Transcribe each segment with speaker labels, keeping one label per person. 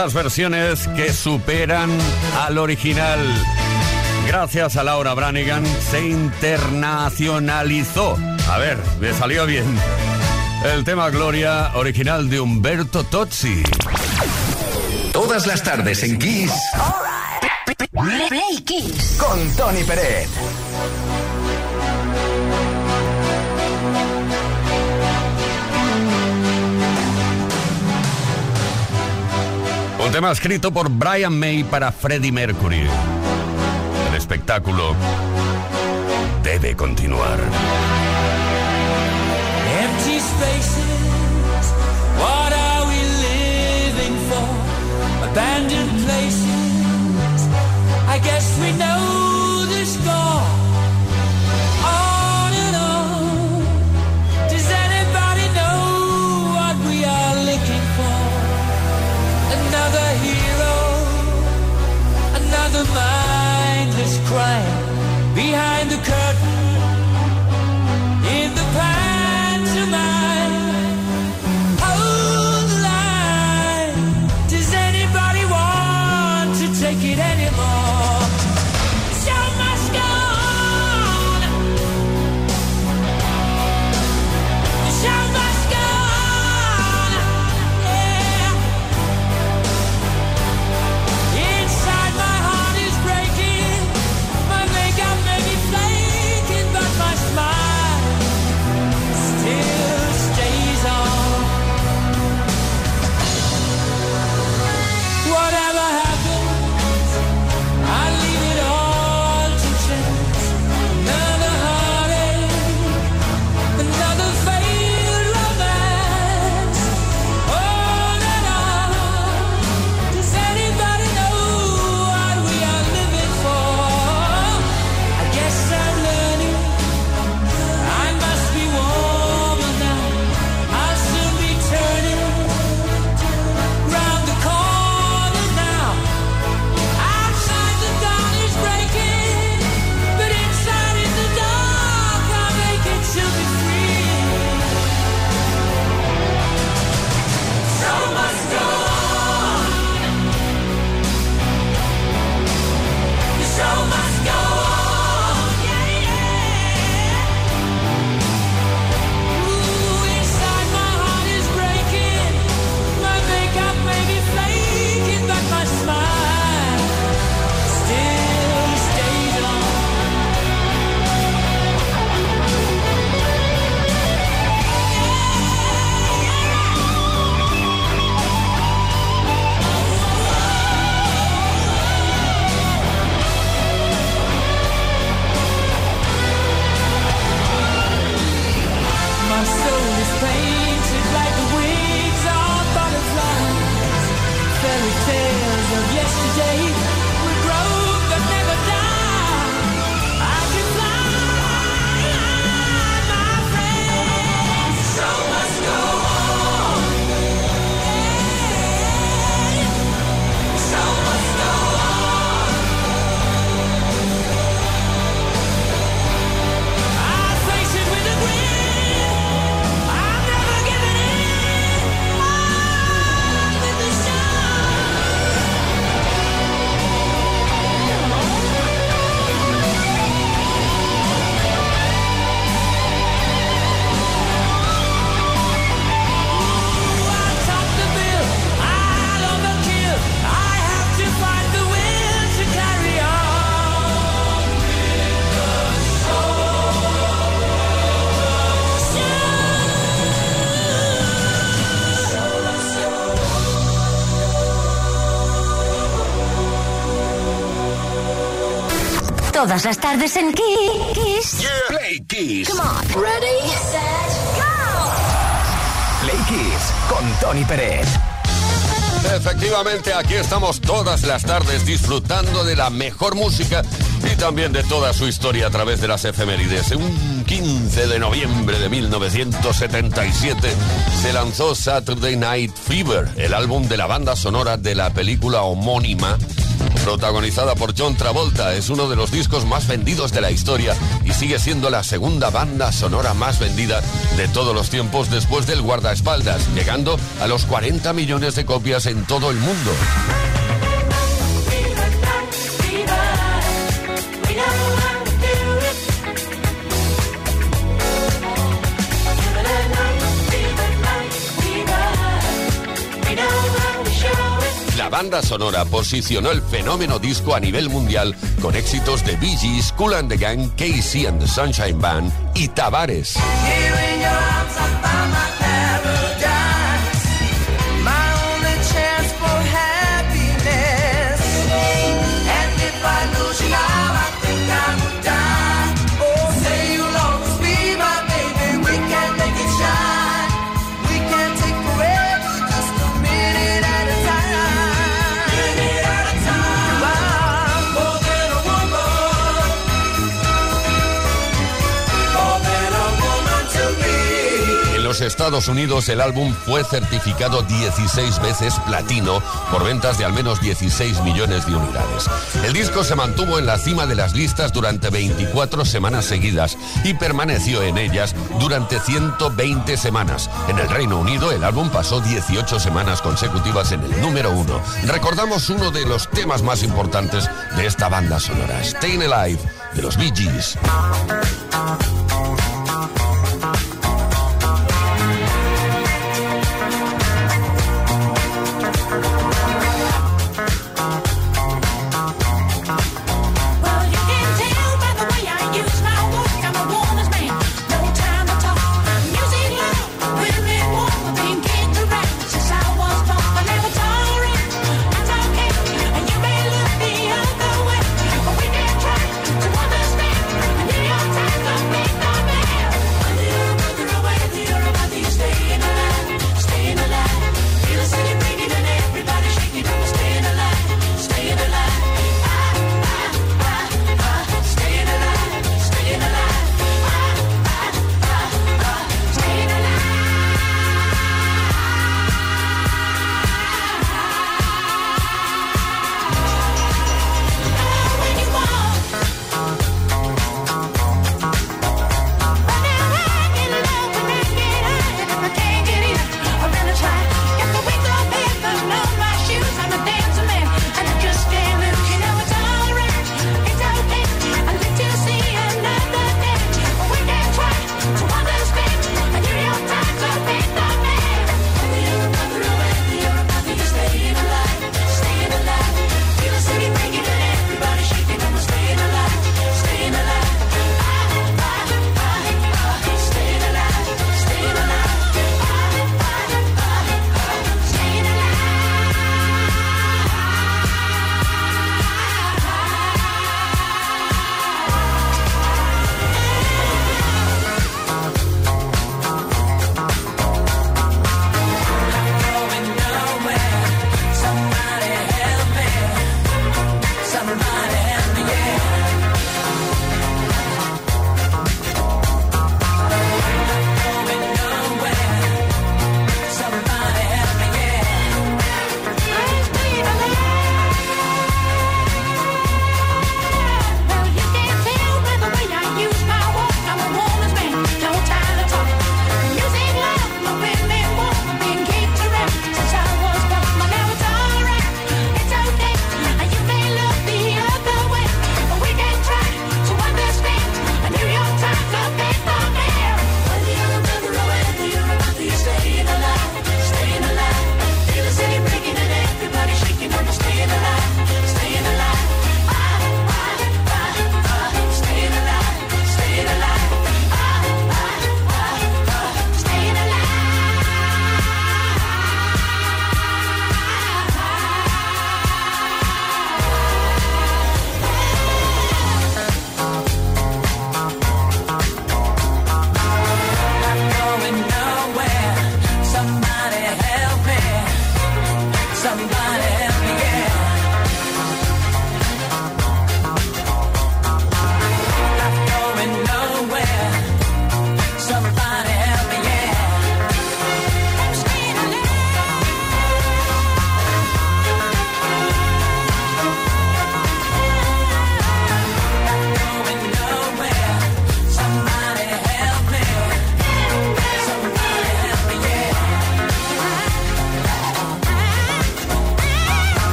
Speaker 1: Esas versiones que superan al original. Gracias a Laura Branigan se internacionalizó. A ver, me salió bien. El tema Gloria, original de Humberto Tozzi.
Speaker 2: Todas las tardes en Kiss.
Speaker 3: Play Kiss.
Speaker 2: Con Tony Pérez.
Speaker 1: Un tema escrito por Brian May para Freddie Mercury. El espectáculo debe continuar.
Speaker 4: Empty spaces, what are we living for? Abandoned places, I guess we know another mindless crime behind the curtain.
Speaker 3: Todas las tardes en Kiss.
Speaker 2: Play Kiss.
Speaker 3: Come on. Ready, set, go.
Speaker 2: Play Kiss con Tony Pérez.
Speaker 1: Efectivamente, aquí estamos todas las tardes disfrutando de la mejor música y también de toda su historia a través de las efemérides. Un 15 de noviembre de 1977 se lanzó Saturday Night Fever, el álbum de la banda sonora de la película homónima
Speaker 5: protagonizada por John Travolta. Es uno de los discos más vendidos de la historia y sigue siendo la segunda banda sonora más vendida de todos los tiempos después del guardaespaldas, llegando a los 40 millones de copias en todo el mundo. Banda sonora posicionó el fenómeno disco a nivel mundial con éxitos de Bee Kool and the Gang, Casey and the Sunshine Band y Tavares. Los Estados Unidos el álbum fue certificado 16 veces platino por ventas de al menos 16 millones de unidades. El disco se mantuvo en la cima de las listas durante 24 semanas seguidas y permaneció en ellas durante 120 semanas. En el Reino Unido el álbum pasó 18 semanas consecutivas en el número uno. Recordamos uno de los temas más importantes de esta banda sonora, Staying Alive, de los Bee Gees.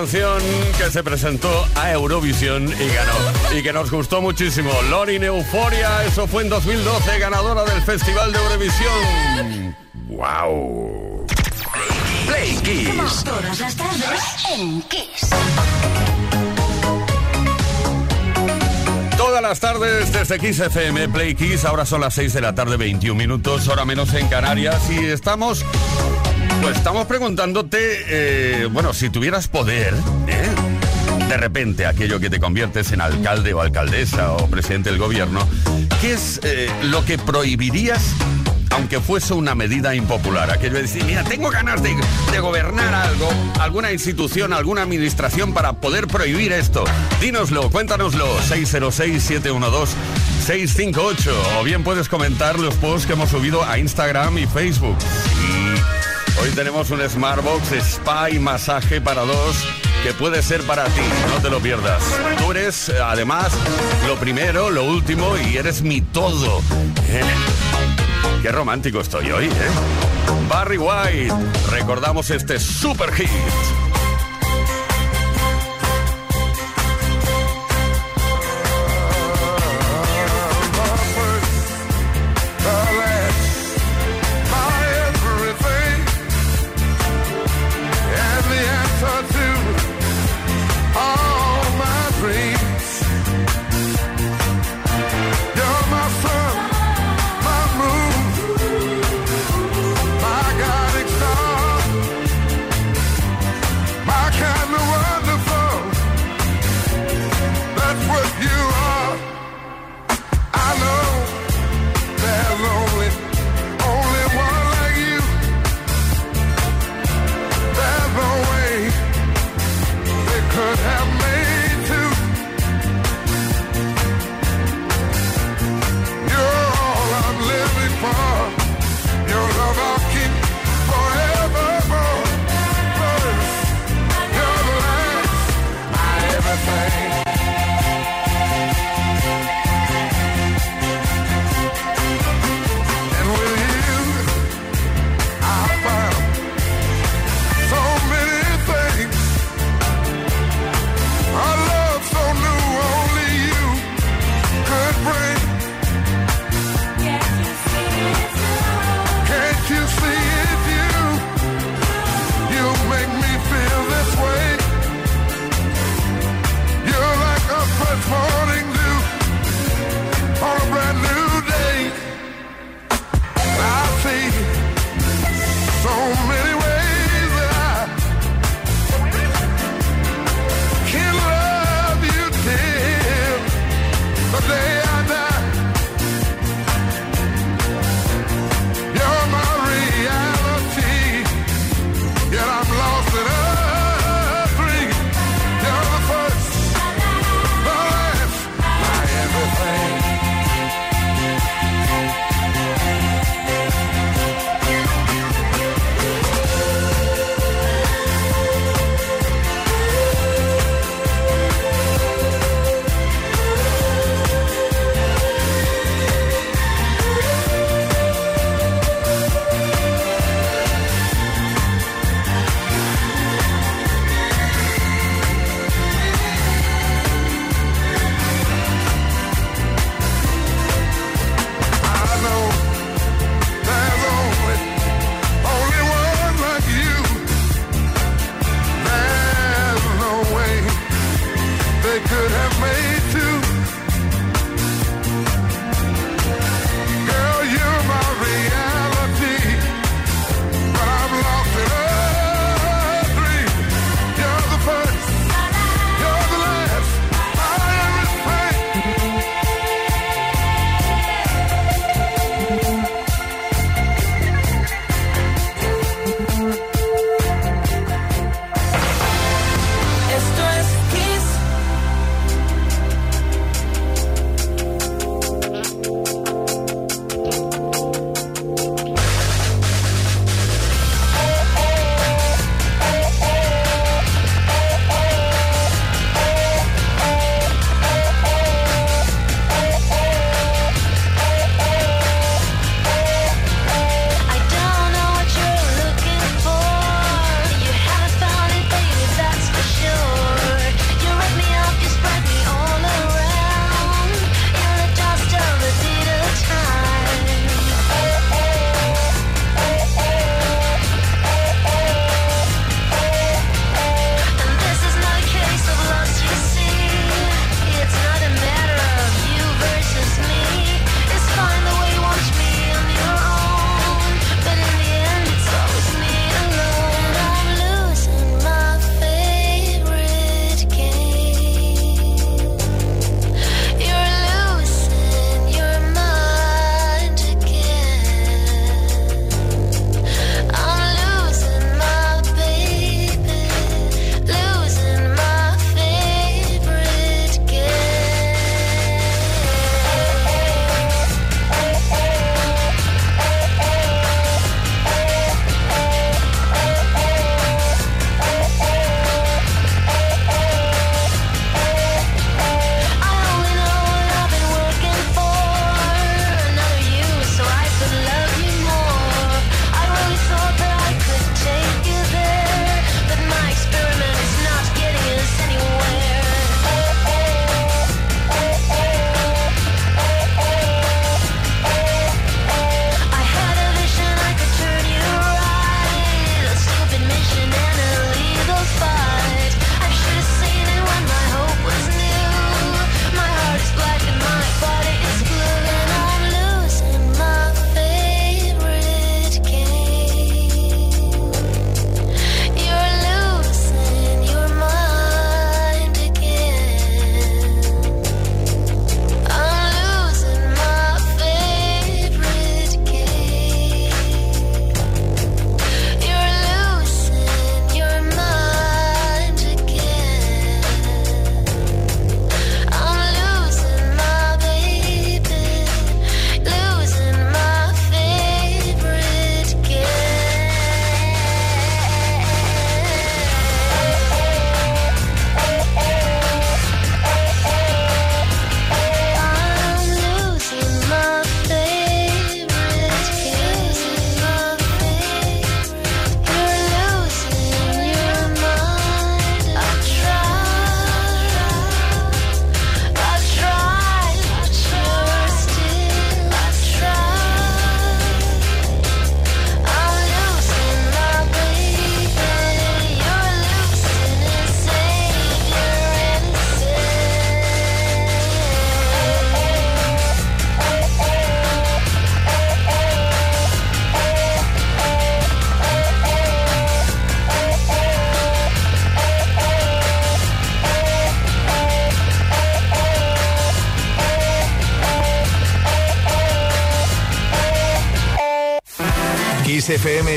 Speaker 1: Canción que se presentó a Eurovisión y ganó. Y que nos gustó muchísimo. Lorin Euforia, eso fue en 2012, ganadora del Festival de Eurovisión. ¡Wow!
Speaker 2: Play Kiss.
Speaker 3: Todas las tardes en Kiss.
Speaker 1: Todas las tardes desde Kiss FM, Play Kiss, ahora son las 6 de la tarde, 21 minutos, hora menos en Canarias, y estamos, estamos preguntándote, eh, bueno, si tuvieras poder, ¿eh? de repente aquello que te conviertes en alcalde o alcaldesa o presidente del gobierno, ¿qué es eh, lo que prohibirías? Aunque fuese una medida impopular, aquello de decir, mira, tengo ganas de, de gobernar algo, alguna institución, alguna administración para poder prohibir esto. Dínoslo, cuéntanoslo, 606-712-658. O bien puedes comentar los posts que hemos subido a Instagram y Facebook. Hoy tenemos un Smartbox Spa y Masaje para dos que puede ser para ti, no te lo pierdas. Tú eres, además, lo primero, lo último y eres mi todo. Qué romántico estoy hoy, ¿eh? Barry White, recordamos este super hit.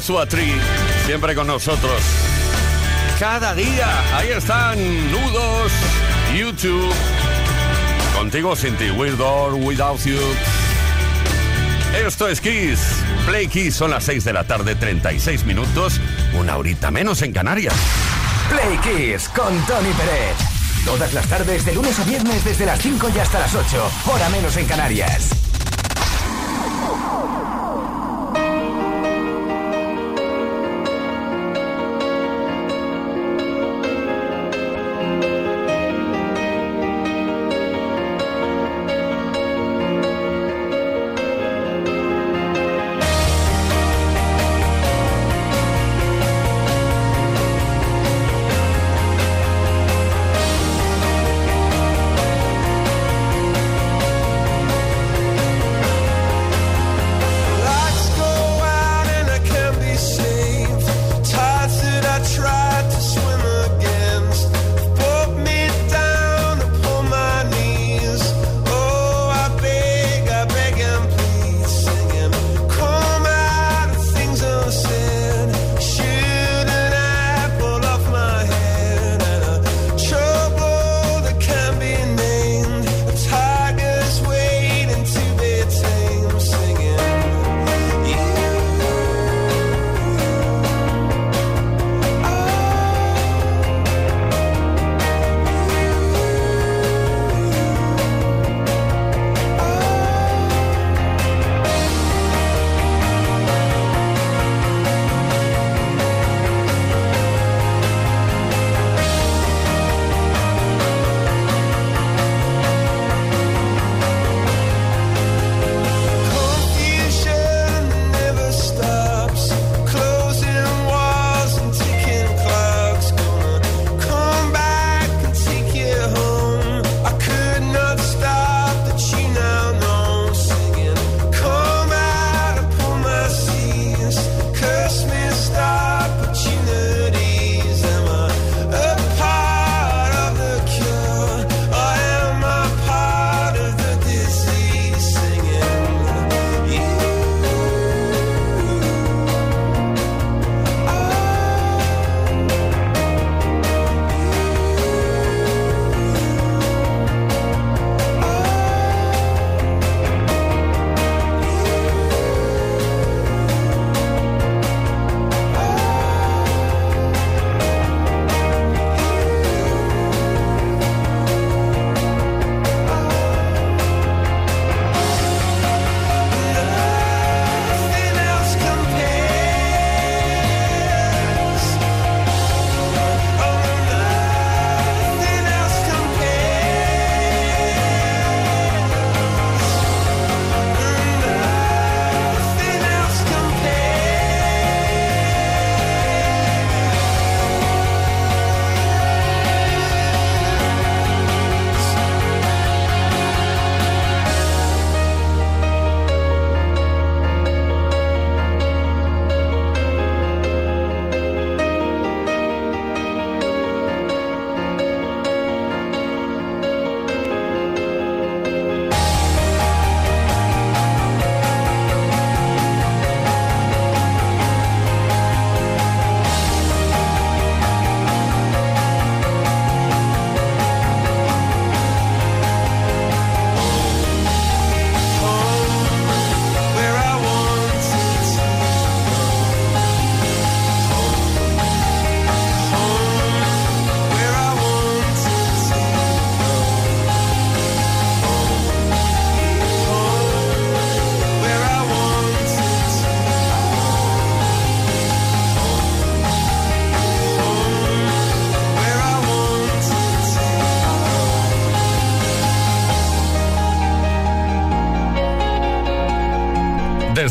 Speaker 1: Joshua Tree, siempre con nosotros. Cada día, ahí están, nudos, YouTube. Contigo sin ti, Weird or Without You. Esto es Kiss. Play Kiss son las 6 de la tarde, 36 minutos, una horita menos en Canarias.
Speaker 2: Play Kiss con Tony Pérez. Todas las tardes, de lunes a viernes, desde las 5 y hasta las 8, hora menos en Canarias.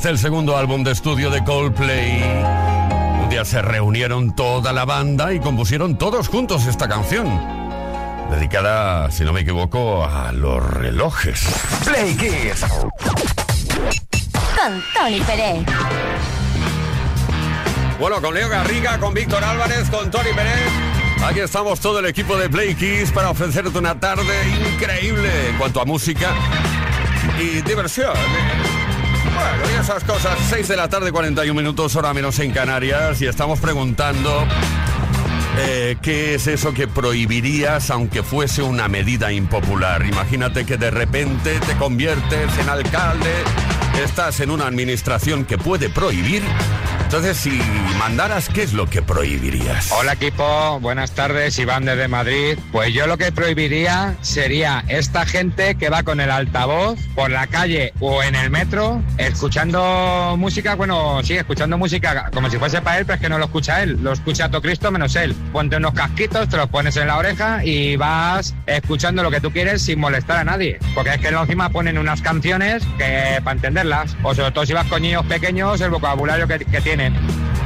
Speaker 1: El segundo álbum de estudio de Coldplay, un día se reunieron toda la banda y compusieron todos juntos esta canción. Dedicada, si no me equivoco, a los relojes.
Speaker 2: Play Kiss.
Speaker 3: Con Tony Pérez.
Speaker 1: Bueno, con Leo Garriga, con Víctor Álvarez, con Tony Pérez. Aquí estamos todo el equipo de Play Kiss para ofrecerte una tarde increíble en cuanto a música y diversión. Esas cosas. 6 de la tarde, 41 minutos, hora menos en Canarias. Y estamos preguntando eh, qué es eso que prohibirías aunque fuese una medida impopular. Imagínate que de repente te conviertes en alcalde estás en una administración que puede prohibir, entonces si mandaras, ¿qué es lo que prohibirías?
Speaker 6: Hola equipo, buenas tardes, Iván desde Madrid. Pues yo lo que prohibiría sería esta gente que va con el altavoz por la calle o en el metro escuchando música, bueno, sí, escuchando música como si fuese para él, pero es que no lo escucha él, lo escucha todo Cristo menos él. Ponte unos casquitos, te los pones en la oreja y vas escuchando lo que tú quieres sin molestar a nadie. Porque es que encima ponen unas canciones que para entenderlas, o sobre todo si vas con niños pequeños, el vocabulario que, que tienen.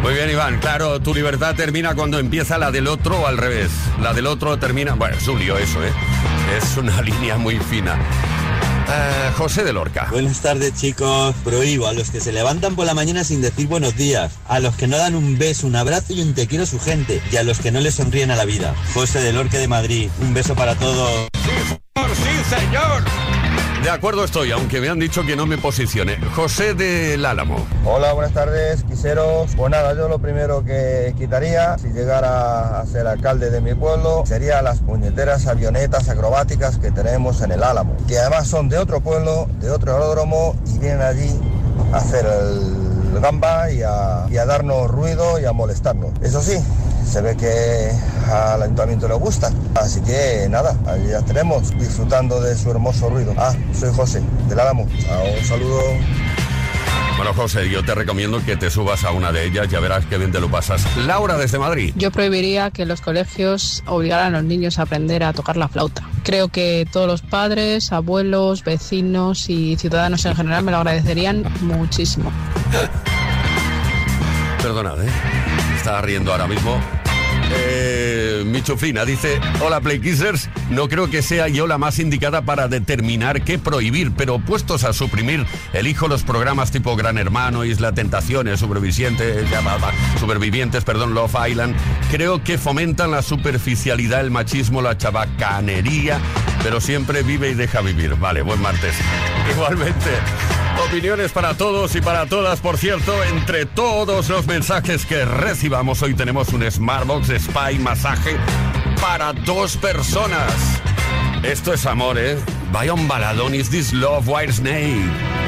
Speaker 1: Muy bien, Iván. Claro, tu libertad termina cuando empieza la del otro o al revés. La del otro termina... Bueno, es un lío eso, ¿eh? Es una línea muy fina. Eh, José de Lorca.
Speaker 7: Buenas tardes chicos, prohíbo a los que se levantan por la mañana sin decir buenos días, a los que no dan un beso, un abrazo y un te quiero a su gente, y a los que no le sonríen a la vida. José de Lorca de Madrid, un beso para todos.
Speaker 1: Sí, señor. De acuerdo estoy, aunque me han dicho que no me posicione. José del Álamo.
Speaker 8: Hola, buenas tardes, quiseros. Pues nada, yo lo primero que quitaría, si llegara a ser alcalde de mi pueblo, sería las puñeteras avionetas acrobáticas que tenemos en el Álamo, que además son de otro pueblo, de otro aeródromo, y vienen allí a hacer el gamba y a, y a darnos ruido y a molestarnos. Eso sí, se ve que al ayuntamiento le gusta. Así que nada, ahí ya tenemos disfrutando de su hermoso ruido. Ah, soy José, del Álamo. Ah, un saludo.
Speaker 1: Bueno, José, yo te recomiendo que te subas a una de ellas, ya verás qué bien te lo pasas. Laura desde Madrid.
Speaker 9: Yo prohibiría que los colegios obligaran a los niños a aprender a tocar la flauta. Creo que todos los padres, abuelos, vecinos y ciudadanos en general me lo agradecerían muchísimo.
Speaker 1: Perdonad, ¿eh? Está riendo ahora mismo. Eh, dice, hola Playkissers, no creo que sea yo la más indicada para determinar qué prohibir, pero puestos a suprimir, elijo los programas tipo Gran Hermano, Isla Tentaciones, Supervivientes, va, Supervivientes, perdón, Love Island. Creo que fomentan la superficialidad, el machismo, la chabacanería, pero siempre vive y deja vivir. Vale, buen martes. Igualmente. Opiniones para todos y para todas, por cierto, entre todos los mensajes que recibamos, hoy tenemos un Smartbox Spy Masaje para dos personas. Esto es amor, ¿eh? Vaya un baladón, is this love, white snake.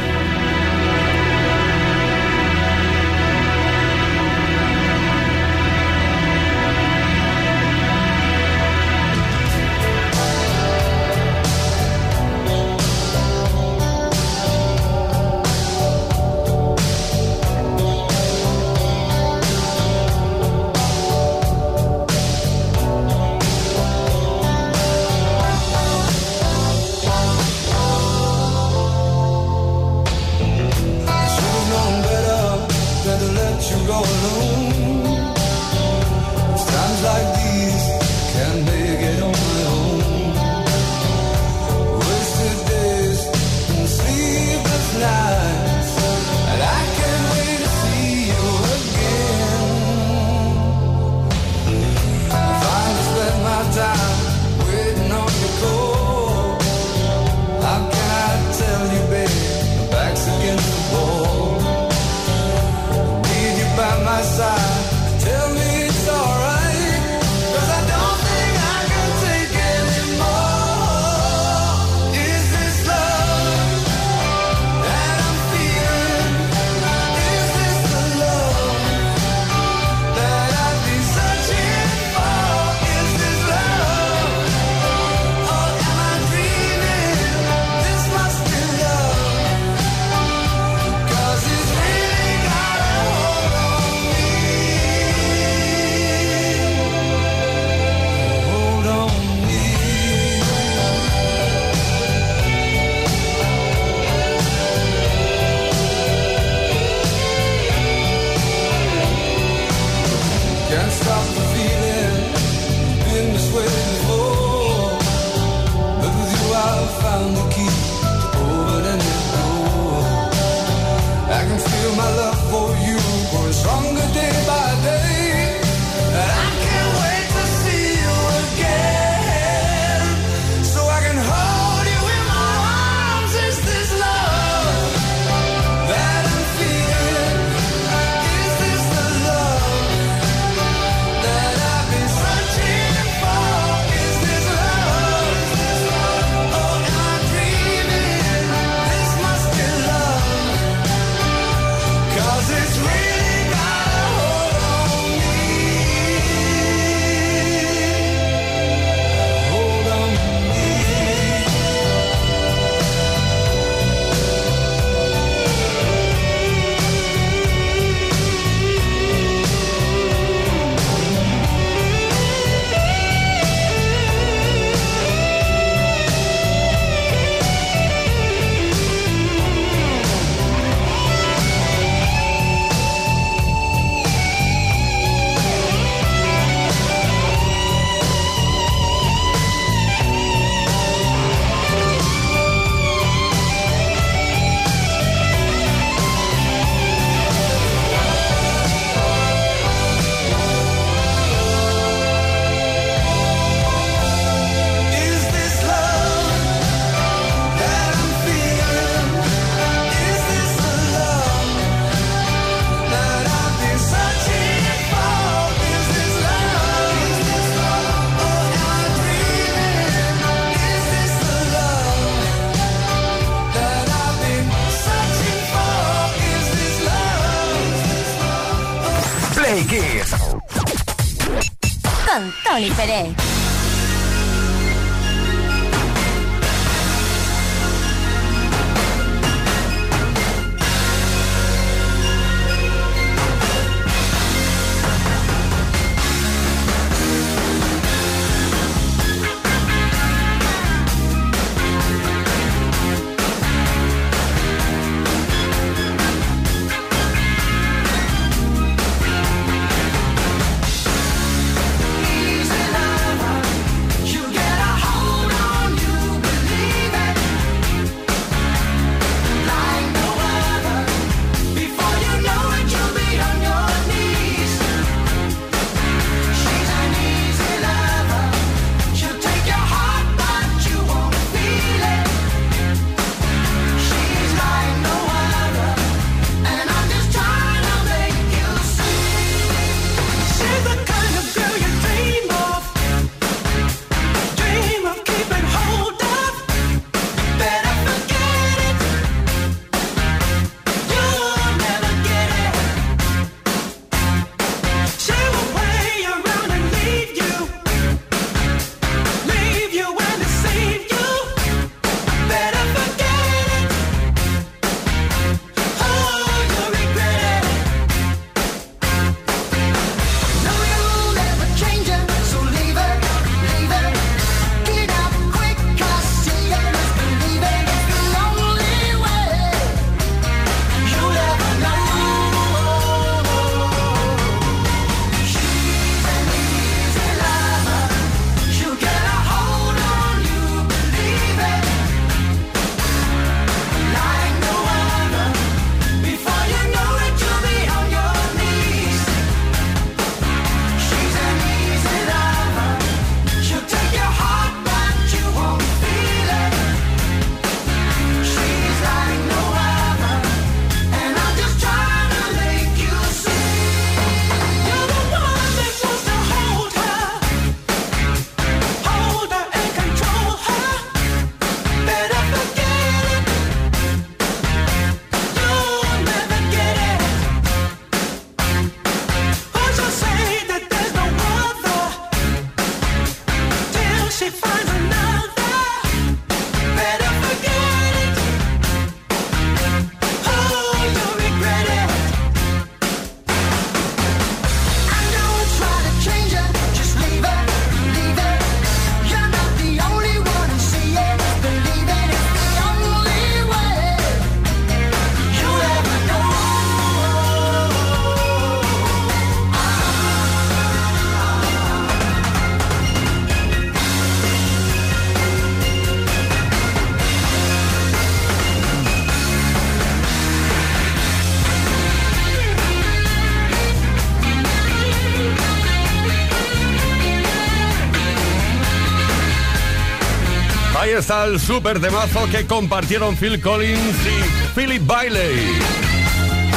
Speaker 1: está el súper temazo que compartieron Phil Collins y Philip Bailey.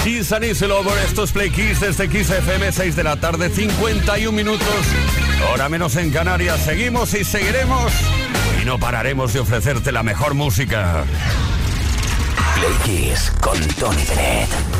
Speaker 1: Kiss and Easy Lover, estos Play Kiss desde Kiss FM, 6 de la tarde, 51 minutos, hora menos en Canarias. Seguimos y seguiremos y no pararemos de ofrecerte la mejor música.
Speaker 4: Playkiss con Tony
Speaker 10: Pérez.